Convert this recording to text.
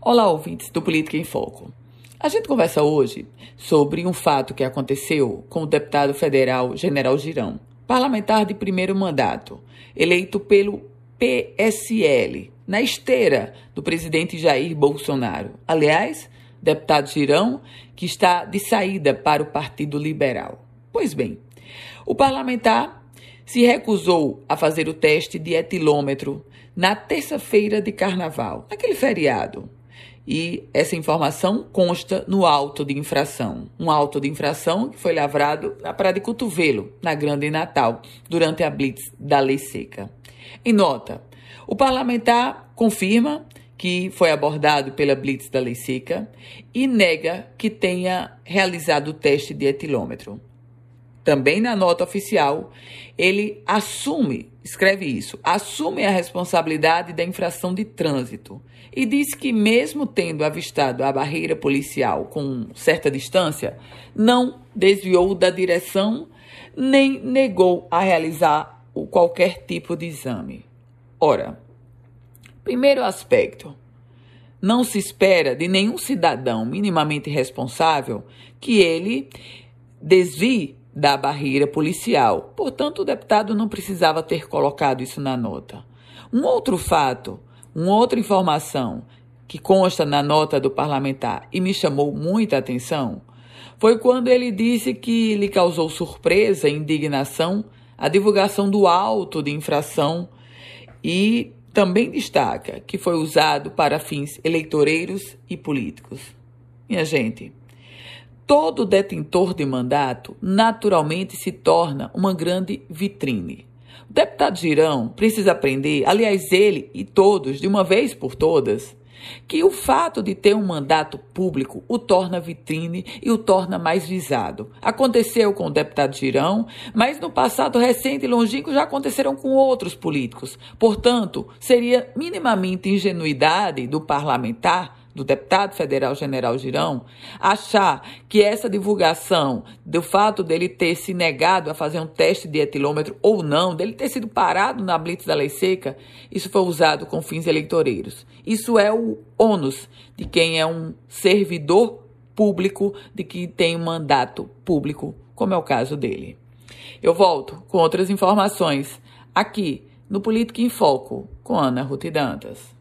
Olá, ouvintes do Política em Foco. A gente conversa hoje sobre um fato que aconteceu com o deputado federal General Girão, parlamentar de primeiro mandato, eleito pelo PSL, na esteira do presidente Jair Bolsonaro. Aliás, deputado Girão, que está de saída para o Partido Liberal. Pois bem, o parlamentar se recusou a fazer o teste de etilômetro na terça-feira de carnaval, naquele feriado. E essa informação consta no auto de infração. Um auto de infração que foi lavrado na Praia de Cotovelo, na Grande Natal, durante a blitz da Lei Seca. Em nota, o parlamentar confirma que foi abordado pela Blitz da Lei Seca e nega que tenha realizado o teste de etilômetro. Também na nota oficial, ele assume, escreve isso, assume a responsabilidade da infração de trânsito e diz que, mesmo tendo avistado a barreira policial com certa distância, não desviou da direção nem negou a realizar qualquer tipo de exame. Ora, Primeiro aspecto: não se espera de nenhum cidadão minimamente responsável que ele desvie da barreira policial. Portanto, o deputado não precisava ter colocado isso na nota. Um outro fato, uma outra informação que consta na nota do parlamentar e me chamou muita atenção foi quando ele disse que lhe causou surpresa e indignação a divulgação do auto de infração e também destaca que foi usado para fins eleitoreiros e políticos. Minha gente, todo detentor de mandato naturalmente se torna uma grande vitrine. O deputado Girão precisa aprender, aliás, ele e todos, de uma vez por todas, que o fato de ter um mandato público o torna vitrine e o torna mais visado. Aconteceu com o deputado Girão, mas no passado recente e longínquo já aconteceram com outros políticos. Portanto, seria minimamente ingenuidade do parlamentar do deputado federal General Girão, achar que essa divulgação do fato dele ter se negado a fazer um teste de etilômetro ou não, dele ter sido parado na blitz da lei seca, isso foi usado com fins eleitoreiros. Isso é o ônus de quem é um servidor público, de que tem um mandato público, como é o caso dele. Eu volto com outras informações aqui no Política em Foco com Ana Ruth Dantas.